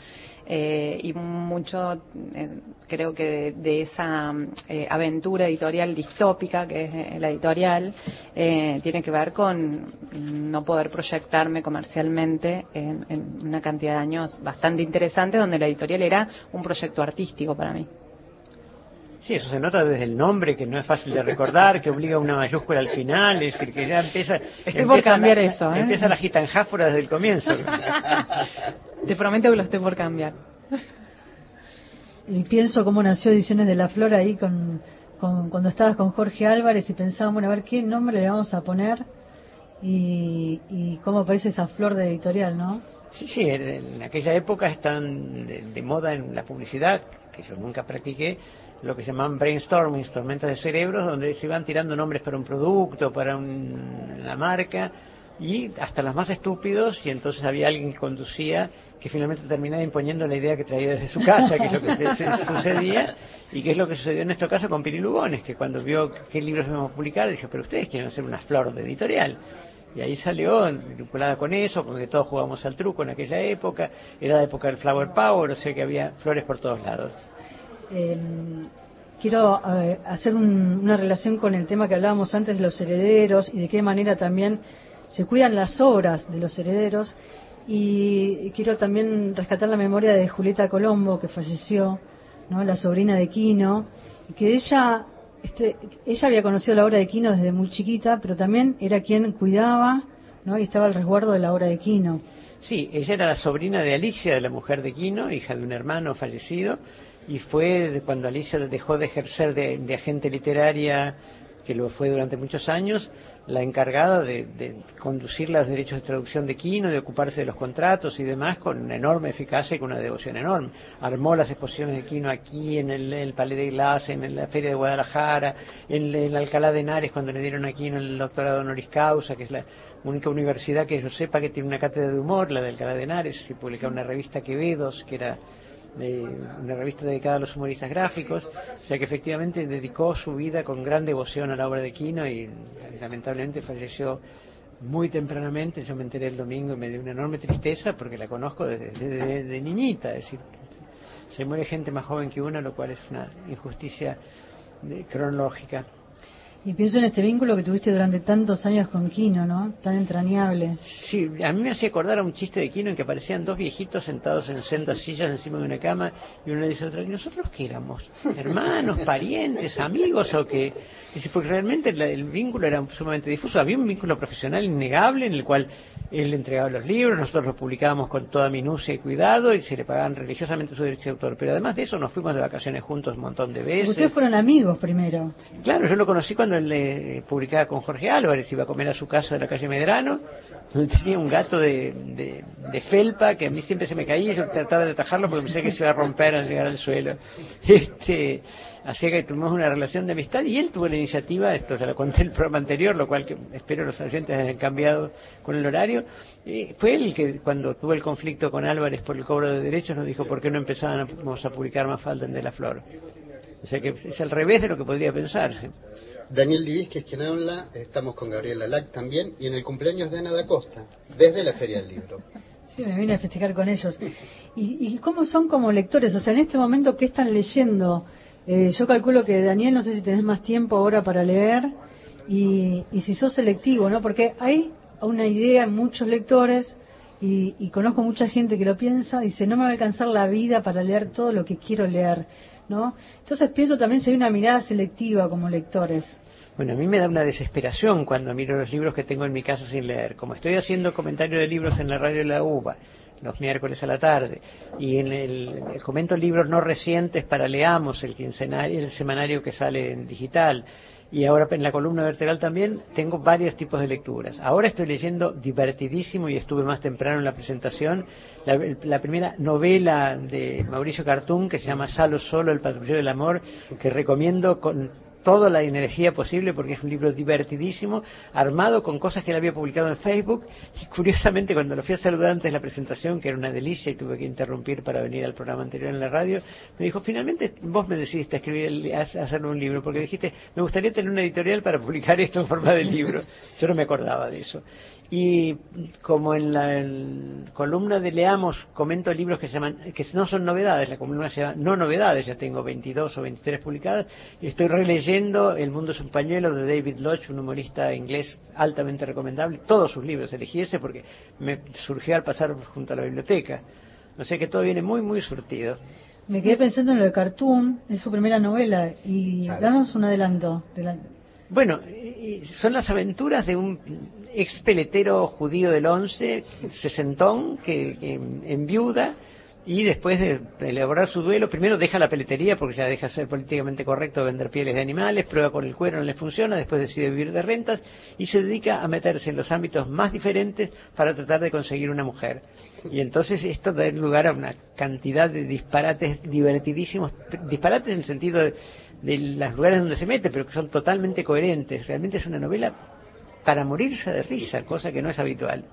Eh, y mucho, eh, creo que de, esa eh, aventura editorial distópica que es la editorial, tiene que ver con no poder proyectarme comercialmente en, en una cantidad de años bastante interesante, donde la editorial era un proyecto artístico para mí. Sí, eso se nota desde el nombre, que no es fácil de recordar, que obliga una mayúscula al final, es decir, que ya empieza... Estoy por cambiar eso, ¿eh? Empieza la gitanjáfora desde el comienzo. Te prometo que lo estoy por cambiar. Y pienso cómo nació Ediciones de la Flor ahí con, cuando estabas con Jorge Álvarez y pensábamos, bueno, a ver qué nombre le vamos a poner y, y cómo aparece esa flor de editorial, ¿no? Sí, sí, en, aquella época están de, moda en la publicidad, que yo nunca practiqué, lo que se llaman brainstorming, tormentas de cerebros, donde se iban tirando nombres para un producto, para una marca, y hasta los más estúpidos, y entonces había alguien que conducía que finalmente terminaba imponiendo la idea que traía desde su casa, que es lo que sucedía, y que es lo que sucedió en nuestro caso con Piri Lugones, que cuando vio qué libros íbamos a publicar, dijo, pero ustedes quieren hacer una flor de editorial. Y ahí salió, vinculada con eso, con que todos jugábamos al truco en aquella época, era la época del Flower Power, o sea que había flores por todos lados. Em, quiero eh, hacer una relación con el tema que hablábamos antes de los herederos y de qué manera también se cuidan las obras de los herederos. Y quiero también rescatar la memoria de Julieta Colombo, que falleció, ¿no? la sobrina de Quino, y que ella, este, ella había conocido la obra de Quino desde muy chiquita, pero también era quien cuidaba ¿no? y estaba al resguardo de la obra de Quino. Sí, ella era la sobrina de Alicia, de la mujer de Quino, hija de un hermano fallecido, y fue cuando Alicia dejó de ejercer de, agente literaria, que lo fue durante muchos años, la encargada de, conducir los derechos de traducción de Quino, de ocuparse de los contratos y demás con enorme eficacia y con una devoción enorme. Armó las exposiciones de Quino aquí, en el, Palais de Glass, en la Feria de Guadalajara, en, en Alcalá de Henares, cuando le dieron a Quino el doctorado honoris causa, que es la única universidad que yo sepa que tiene una cátedra de humor, la de Alcalá de Henares, y publicaba una revista Quevedos, que era de una revista dedicada a los humoristas gráficos, o sea que efectivamente dedicó su vida con gran devoción a la obra de Quino y lamentablemente falleció muy tempranamente, yo me enteré el domingo y me dio una enorme tristeza porque la conozco desde, niñita, es decir, se muere gente más joven que una, lo cual es una injusticia cronológica. Y pienso en este vínculo que tuviste durante tantos años con Kino, ¿no? Tan entrañable. Sí, a mí me hacía acordar a un chiste de Kino en que aparecían dos viejitos sentados en sendas sillas encima de una cama y uno le dice a otro, ¿y nosotros qué éramos? ¿Hermanos, parientes, amigos o qué? Dice, porque realmente el, vínculo era sumamente difuso. Había un vínculo profesional innegable en el cual él entregaba los libros, nosotros los publicábamos con toda minucia y cuidado y se le pagaban religiosamente su derecho de autor. Pero además de eso nos fuimos de vacaciones juntos un montón de veces. Ustedes fueron amigos primero. Claro, yo lo conocí cuando él le publicaba con Jorge Álvarez, iba a comer a su casa de la calle Medrano, donde tenía un gato de, de, felpa que a mí siempre se me caía y yo trataba de atajarlo porque pensé que se iba a romper al llegar al suelo. Este, Así que tuvimos una relación de amistad y él tuvo la iniciativa, esto ya lo conté en el programa anterior, lo cual que espero los oyentes hayan cambiado con el horario. Y fue él que cuando tuvo el conflicto con Álvarez por el cobro de derechos nos dijo por qué no empezábamos a publicar más Falden de la Flor. O sea que es al revés de lo que podría pensarse. Daniel Divis, que es quien habla, estamos con Gabriela Lac también, y en el cumpleaños de Ana da Costa, desde la Feria del Libro. Sí, me vine a festejar con ellos. ¿Y, ¿Y cómo son como lectores? O sea, en este momento, ¿qué están leyendo? Eh, yo calculo que Daniel, no sé si tenés más tiempo ahora para leer y, si sos selectivo, ¿no? Porque hay una idea en muchos lectores y, conozco mucha gente que lo piensa, dice, no me va a alcanzar la vida para leer todo lo que quiero leer, ¿no? Entonces pienso también si hay una mirada selectiva como lectores. Bueno, a mí me da una desesperación cuando miro los libros que tengo en mi casa sin leer. Como estoy haciendo comentarios de libros en la radio de la UBA, los miércoles a la tarde. Y en el, comento libros no recientes para Leamos, el quincenario, el semanario que sale en digital. Y ahora en la columna vertebral también tengo varios tipos de lecturas. Ahora estoy leyendo divertidísimo y estuve más temprano en la presentación la, primera novela de Mauricio Cartún que se llama Salo Solo, el patrullero del amor, que recomiendo con toda la energía posible porque es un libro divertidísimo, armado con cosas que él había publicado en Facebook y curiosamente cuando lo fui a saludar antes de la presentación, que era una delicia y tuve que interrumpir para venir al programa anterior en la radio, me dijo, finalmente vos me decidiste escribir, hacer un libro porque dijiste, me gustaría tener una editorial para publicar esto en forma de libro. Yo no me acordaba de eso. Y como en la columna de Leamos comento libros que se llaman, que no son novedades, la columna se llama No Novedades, ya tengo 22 o 23 publicadas, y estoy releyendo El mundo es un pañuelo de David Lodge, un humorista inglés altamente recomendable, todos sus libros, elegí ese porque me surgió al pasar junto a la biblioteca. No sé que todo viene muy, muy surtido. Me quedé pensando en lo de Cartoon, es su primera novela, y danos un adelanto. De la... Bueno, son las aventuras de un ex peletero judío del once, sesentón, que, que en viuda y después de elaborar su duelo, primero deja la peletería porque ya deja de ser políticamente correcto vender pieles de animales, prueba con el cuero, no le funciona, después decide vivir de rentas y se dedica a meterse en los ámbitos más diferentes para tratar de conseguir una mujer. Y entonces esto da lugar a una cantidad de disparates divertidísimos, disparates en el sentido de, de los lugares donde se mete, pero que son totalmente coherentes. Realmente es una novela para morirse de risa, cosa que no es habitual.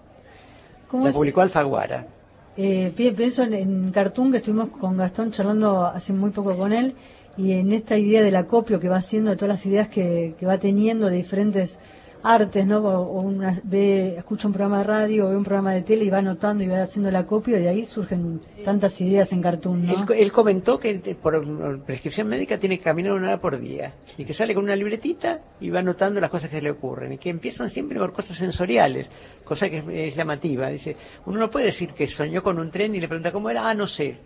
La publicó Alfaguara. Eh, pienso en, en Cartoon, que estuvimos con Gastón charlando hace muy poco con él, y en esta idea del acopio que va haciendo de todas las ideas que, que va teniendo de diferentes artes, ¿no? O, una, ve, escucha un programa de radio ve un programa de tele y va anotando y va haciendo el acopio y de ahí surgen tantas ideas en cartoon, ¿no? Él, comentó que por prescripción médica tiene que caminar una hora por día y que sale con una libretita y va anotando las cosas que le ocurren y que empiezan siempre por cosas sensoriales, cosa que es, llamativa. Dice, uno no puede decir que soñó con un tren y le pregunta cómo era, ah, no sé,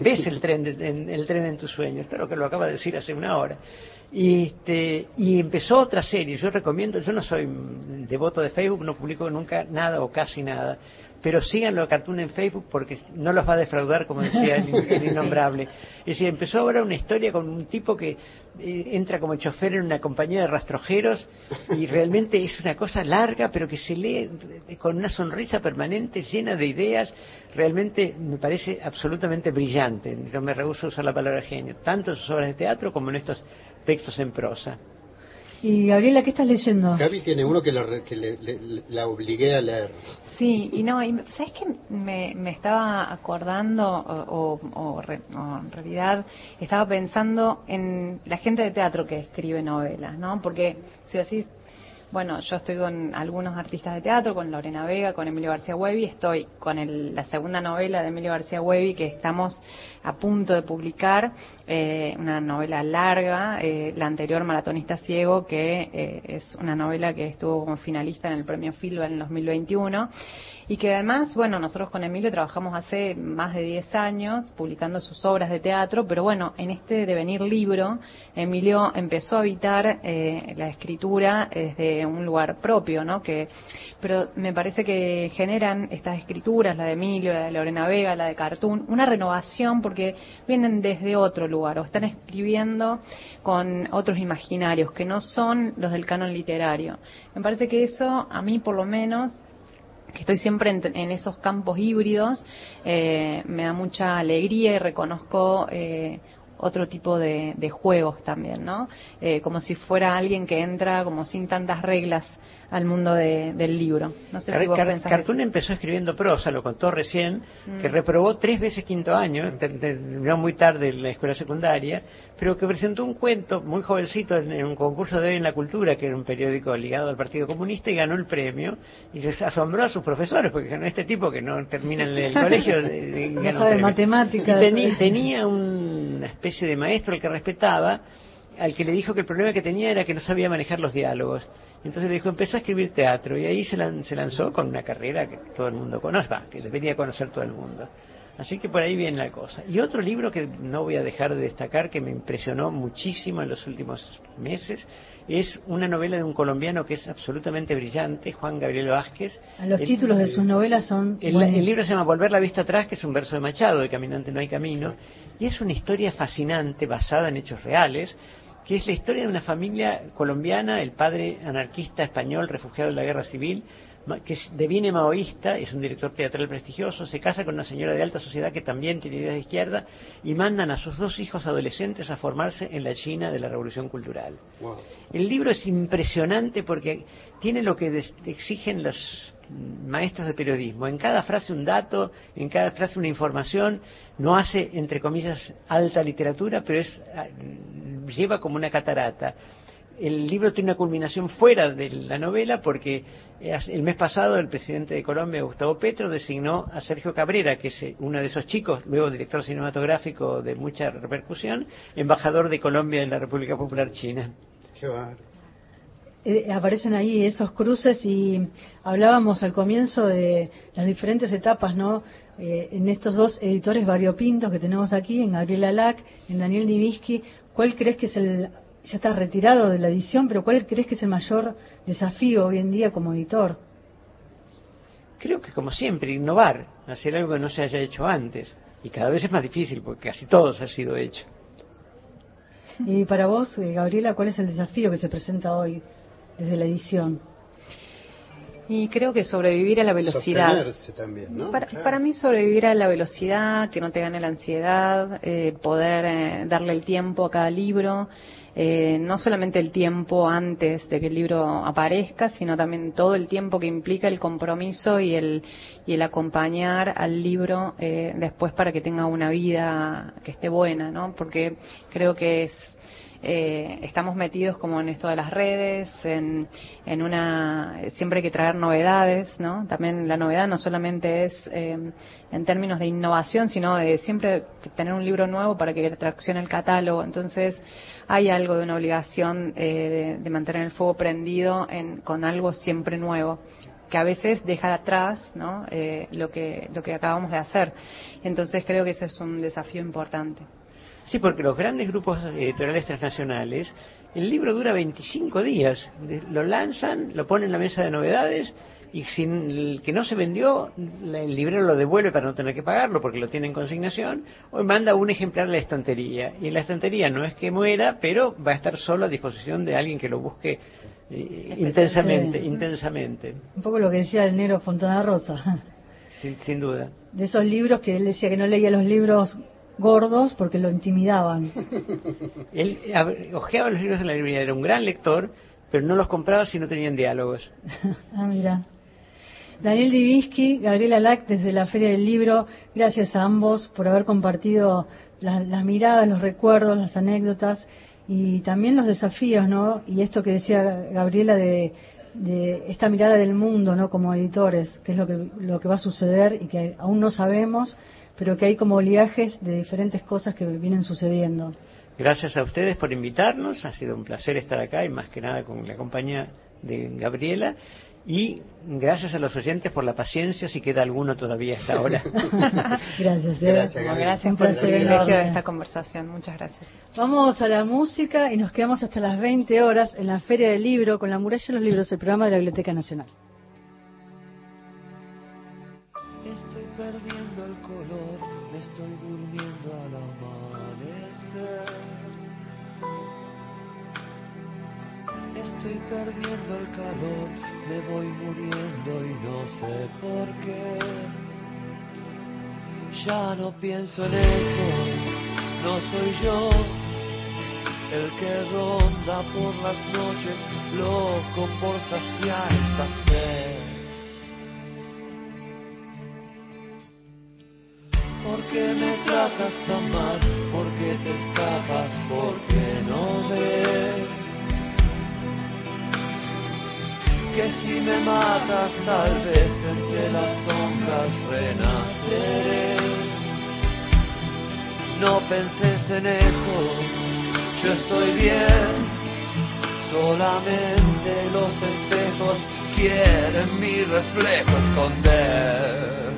ves el tren, en, el tren en tus sueños, claro que lo acaba de decir hace una hora. Y, este, y empezó otra serie. Yo recomiendo, yo no soy devoto de Facebook, no publico nunca nada o casi nada, pero síganlo a Cartoon en Facebook porque no los va a defraudar, como decía el, innombrable. Es decir, empezó ahora una historia con un tipo que eh, entra como chofer en una compañía de rastrojeros y realmente es una cosa larga, pero que se lee con una sonrisa permanente, llena de ideas. Realmente me parece absolutamente brillante. Yo me rehuso a usar la palabra genio, tanto en sus obras de teatro como en estos textos en prosa. Y Gabriela, ¿qué estás leyendo? Gaby tiene uno que, la obligué a leer. Sí, y no, ¿sabes qué? Me, me estaba acordando, o, o, en realidad estaba pensando en la gente de teatro que escribe novelas, ¿no? Porque si decís, bueno, yo estoy con algunos artistas de teatro, con Lorena Vega, con Emilio García Huevi, estoy con el, la segunda novela de Emilio García Huevi que estamos a punto de publicar, eh, una novela larga, eh, la anterior Maratonista Ciego, que eh, es una novela que estuvo como finalista en el premio Filba en el 2021 y que además, bueno, nosotros con Emilio trabajamos hace más de 10 años publicando sus obras de teatro, pero bueno, en este devenir libro, Emilio empezó a habitar eh, la escritura desde un lugar propio, ¿no? Que, pero me parece que generan estas escrituras, la de Emilio, la de Lorena Vega, la de Cartoon, una renovación porque vienen desde otro lugar o están escribiendo con otros imaginarios que no son los del canon literario. Me parece que eso, a mí por lo menos, que estoy siempre en, esos campos híbridos, eh, me da mucha alegría y reconozco eh, otro tipo de, juegos también, ¿no? Eh, como si fuera alguien que entra como sin tantas reglas al mundo del libro. No sé si vos Cartoon empezó escribiendo prosa, lo contó recién, que mm. reprobó tres veces quinto año, terminó muy tarde en la escuela secundaria, pero que presentó un cuento muy jovencito en, un concurso de hoy en la cultura, que era un periódico ligado al Partido Comunista, y ganó el premio, y se asombró a sus profesores, porque ganó este tipo que no termina en el colegio. De, no sabe matemáticas. tenía una especie de maestro al que respetaba, al que le dijo que el problema que tenía era que no sabía manejar los diálogos. Entonces le dijo, empezó a escribir teatro y ahí se, lanzó con una carrera que todo el mundo conoce, que debería conocer todo el mundo. Así que por ahí viene la cosa. Y otro libro que no voy a dejar de destacar, que me impresionó muchísimo en los últimos meses, es una novela de un colombiano que es absolutamente brillante, Juan Gabriel Vázquez. Los títulos de sus novelas son... El, el, libro se llama Volver la vista atrás, que es un verso de Machado, de Caminante no hay camino, y es una historia fascinante basada en hechos reales, que es la historia de una familia colombiana, el padre anarquista español refugiado en la guerra civil, que deviene maoísta, es un director teatral prestigioso, se casa con una señora de alta sociedad que también tiene ideas de izquierda y mandan a sus dos hijos adolescentes a formarse en la China de la Revolución Cultural. El libro es impresionante porque tiene lo que exigen los maestros de periodismo. En cada frase un dato, en cada frase una información, no hace, entre comillas, alta literatura, pero es, ah, lleva como una catarata el libro tiene una culminación fuera de la novela porque el mes pasado el presidente de Colombia, Gustavo Petro, designó a Sergio Cabrera, que es eh, uno de esos chicos, luego director cinematográfico de mucha repercusión, embajador de Colombia en la República Popular China. Qué eh, aparecen ahí esos cruces y hablábamos al comienzo de las diferentes etapas, ¿no? Eh, en estos dos editores variopintos que tenemos aquí, en Gabriel Alac, en Daniel Divisky, ¿cuál crees que es el ya está retirado de la edición, pero ¿cuál crees que es el mayor desafío hoy en día como editor? Creo que como siempre, innovar, hacer algo que no se haya hecho antes. Y cada vez es más difícil porque casi todo ha sido hecho. Y para vos, eh, Gabriela, ¿cuál es el desafío que se presenta hoy desde la edición? Y creo que sobrevivir a la velocidad. También, ¿no? para, mí sobrevivir a la velocidad, que no te gane la ansiedad, eh, poder eh, darle el tiempo a cada libro, eh, no solamente el tiempo antes de que el libro aparezca, sino también todo el tiempo que implica el compromiso y el, y el acompañar al libro después para que tenga una vida que esté buena, ¿no? Porque creo que es eh, estamos metidos como en esto de las redes, en, en una, siempre hay que traer novedades, ¿no? También la novedad no solamente es eh, en términos de innovación, sino de siempre tener un libro nuevo para que traccione el catálogo. Entonces, hay algo de una obligación eh, de, mantener el fuego prendido en, con algo siempre nuevo que a veces deja atrás ¿no? Eh, lo que lo que acabamos de hacer entonces creo que ese es un desafío importante Sí, porque los grandes grupos editoriales transnacionales, el libro dura 25 días. Lo lanzan, lo ponen en la mesa de novedades y si el que no se vendió, el librero lo devuelve para no tener que pagarlo porque lo tiene en consignación, o manda un ejemplar a la estantería. Y en la estantería no es que muera, pero va a estar solo a disposición de alguien que lo busque eh, intensamente, intensamente. Un poco lo que decía el negro Fontana Rosa. sin duda. De esos libros que él decía que no leía los libros gordos porque lo intimidaban. Él ojeaba los libros en la librería, era un gran lector, pero no los compraba si no tenían diálogos. ah, mira. Daniel Divinsky, Gabriela Lack, desde la Feria del Libro, gracias a ambos por haber compartido las miradas, los recuerdos, las anécdotas y también los desafíos, ¿no? Y esto que decía Gabriela de, de esta mirada del mundo, ¿no? Como editores, que es lo que, lo que va a suceder y que aún no sabemos, pero que hay como oleajes de diferentes cosas que vienen sucediendo. Gracias a ustedes por invitarnos, ha sido un placer estar acá y más que nada con la compañía de Gabriela. Y gracias a los oyentes por la paciencia, si queda alguno todavía hasta ahora. gracias, gracias, gracias por el privilegio de esta conversación. Muchas gracias. Vamos a la música y nos quedamos hasta las 20 horas en la Feria del Libro con la muralla de los libros, el programa de la Biblioteca Nacional. Estoy perdiendo el calor, me voy muriendo y no sé por qué. Ya no pienso en eso, no soy yo el que ronda por las noches loco por saciar esa sed. ¿Por qué me tratas tan mal? ¿Por qué te escapas? ¿Por qué no ves? que si me matas tal vez entre las sombras renaceré. No penses en eso, yo estoy bien, solamente los espejos quieren mi reflejo esconder.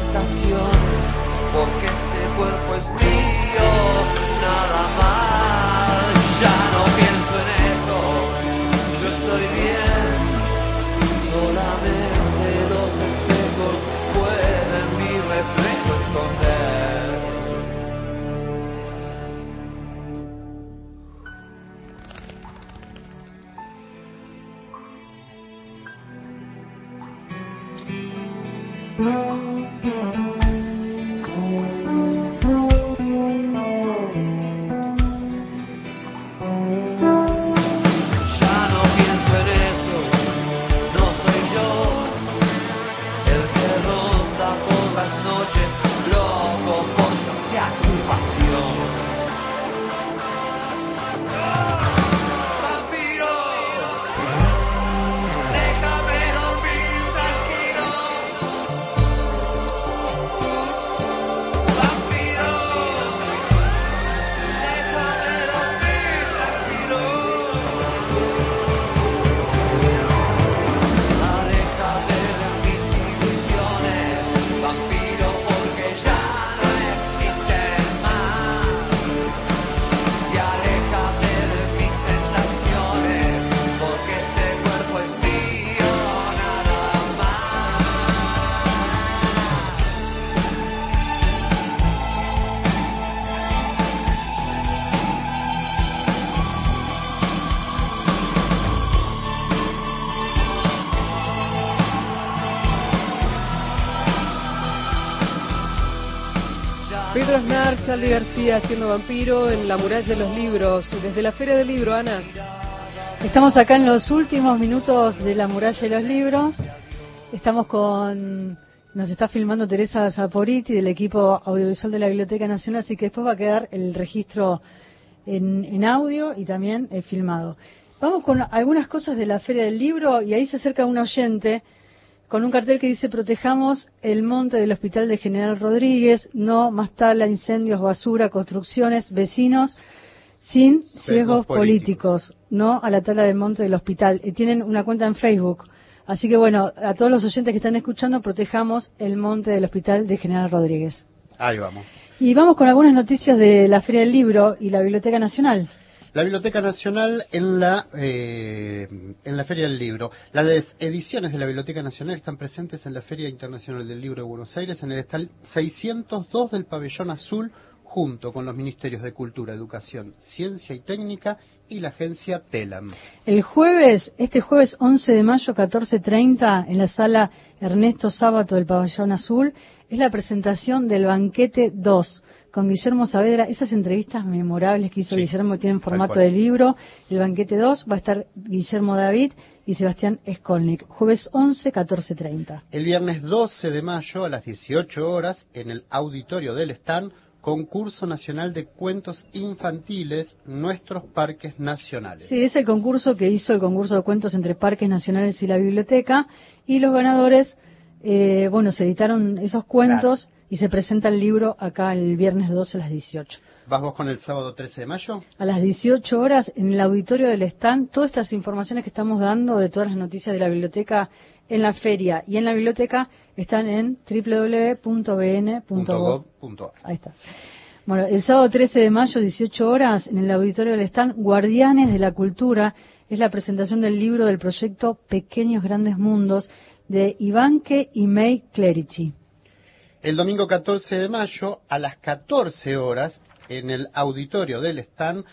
porque este cuerpo es mío, nada más. Ya no pienso en eso, yo estoy bien. Solamente los espejos pueden mi reflejo esconder. García haciendo vampiro en la muralla de los libros. Desde la Feria del Libro, Ana. Estamos acá en los últimos minutos de la muralla de los libros. Estamos con, nos está filmando Teresa Zaporiti del equipo audiovisual de la Biblioteca Nacional, así que después va a quedar el registro en, en audio y también eh, filmado. Vamos con algunas cosas de la Feria del Libro y ahí se acerca un oyente con un cartel que dice protejamos el monte del Hospital de General Rodríguez, no más tala, incendios, basura, construcciones, vecinos sin ciegos políticos, no a la tala del monte del hospital. Y tienen una cuenta en Facebook. Así que bueno, a todos los oyentes que están escuchando, protejamos el monte del Hospital de General Rodríguez. Ahí vamos. Y vamos con algunas noticias de la Feria del Libro y la Biblioteca Nacional. La Biblioteca Nacional en la, eh, en la Feria del Libro. Las ediciones de la Biblioteca Nacional están presentes en la Feria Internacional del Libro de Buenos Aires, en el stand 602 del Pabellón Azul, junto con los Ministerios de Cultura, Educación, Ciencia y Técnica y la agencia TELAM. El jueves, este jueves 11 de mayo, 14.30, en la sala Ernesto Sábato del Pabellón Azul, es la presentación del Banquete 2 con Guillermo Saavedra. Esas entrevistas memorables que hizo Sí, Guillermo tienen formato de libro. El Banquete 2 va a estar Guillermo David y Sebastián Skolnik. Jueves 11, 14.30. El viernes 12 de mayo a las 18 horas, en el auditorio del stand, Concurso Nacional de Cuentos Infantiles, Nuestros Parques Nacionales. Sí, es el concurso que hizo el concurso de cuentos entre Parques Nacionales y la Biblioteca. Y los ganadores, eh, bueno, se editaron esos cuentos y se presenta el libro acá el viernes 12 a las 18. ¿Vas vos con el sábado 13 de mayo? A las 18 horas en el auditorio del stand, todas estas informaciones que estamos dando de todas las noticias de la biblioteca en la feria y en la biblioteca están en www.bn.gov. .gov.ar. Ahí está. Bueno, el sábado 13 de mayo, 18 horas, en el auditorio del stand Guardianes de la Cultura, es la presentación del libro del proyecto Pequeños Grandes Mundos de Ivanke y May Clerici. El domingo 14 de mayo, a las 14 horas, en el auditorio del stand,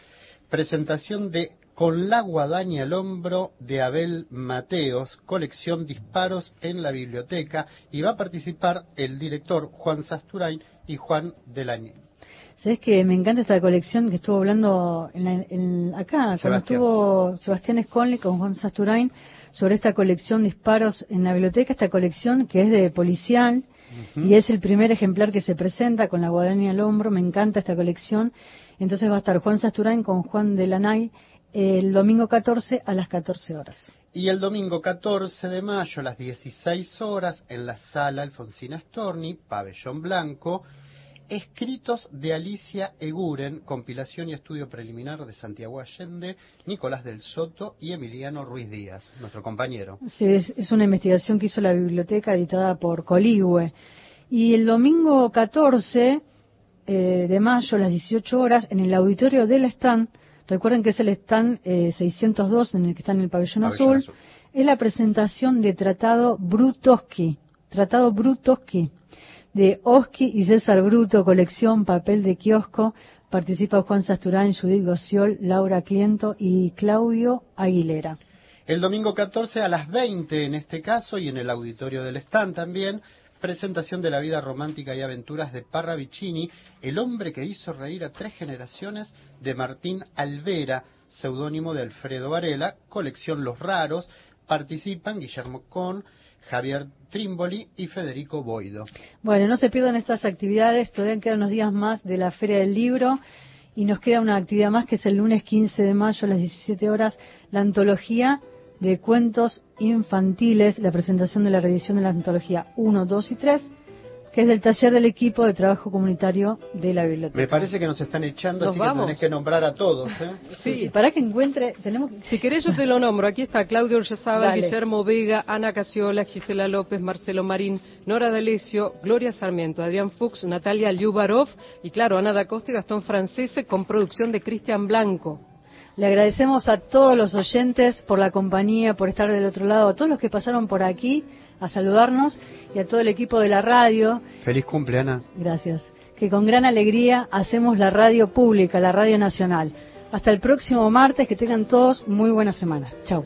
presentación de Con la guadaña al hombro de Abel Mateos, colección Disparos en la biblioteca, y va a participar el director Juan Sasturain y Juan Delañé. ¿Sabes que me encanta esta colección que estuvo hablando en la- en- acá, cuando estuvo Sebastián Sconley con Juan Sasturain sobre esta colección Disparos en la biblioteca, esta colección que es de policial y es el primer ejemplar que se presenta con la guadaña al hombro. Me encanta esta colección. Entonces va a estar Juan Sasturán con Juan de Lanay el domingo 14 a las 14 horas. Y el domingo 14 de mayo a las 16 horas en la sala Alfonsina Storni, Pabellón Blanco, Escritos de Alicia Eguren, compilación y estudio preliminar de Santiago Allende, Nicolás del Soto y Emiliano Ruiz Díaz, nuestro compañero. Sí, es, es una investigación que hizo la biblioteca editada por Coligüe. Y el domingo 14 eh, de mayo a las 18 horas en el auditorio del stand, recuerden que es el stand eh, 602 en el que está en el pabellón, Pabellón azul, azul. es la presentación de Tratado Brutoski. Tratado Brutoski de Oski y César Bruto, colección papel de kiosco. Participa Juan Sasturán, Judith Gociol, Laura Cliento y Claudio Aguilera. El domingo 14 a las 20 en este caso y en el auditorio del stand también, presentación de la vida romántica y aventuras de Parra Vicini, el hombre que hizo reír a tres generaciones de Martín Alvera, seudónimo de Alfredo Varela, colección Los Raros, participan Guillermo Con, Javier Trimboli y Federico Boido. Bueno, no se pierdan estas actividades, todavía quedan unos días más de la Feria del Libro y nos queda una actividad más que es el lunes 15 de mayo a las 17 horas, la antología de cuentos infantiles, la presentación de la reedición de la antología 1, 2 y 3, que es del taller del equipo de trabajo comunitario de la biblioteca. Me parece que nos están echando, Nos así vamos. que tenés que nombrar a todos. ¿eh? Sí, para que encuentre, tenemos que- Si querés yo te lo nombro. Aquí está Claudio Dale. Guillermo Vega, Ana Casiola, Gisela López, Marcelo Marín, Nora D'Alessio, Gloria Sarmiento, Adrián Fuchs, Natalia Liubarov y claro, Ana da Costa y Gastón Francese con producción de Cristian Blanco. Le agradecemos a todos los oyentes por la compañía, por estar del otro lado, a todos los que pasaron por aquí a saludarnos y a todo el equipo de la radio. Feliz cumple, Ana. Gracias. Que con gran alegría hacemos la radio pública, la radio nacional. Hasta el próximo martes, que tengan todos muy buena semana. Chao.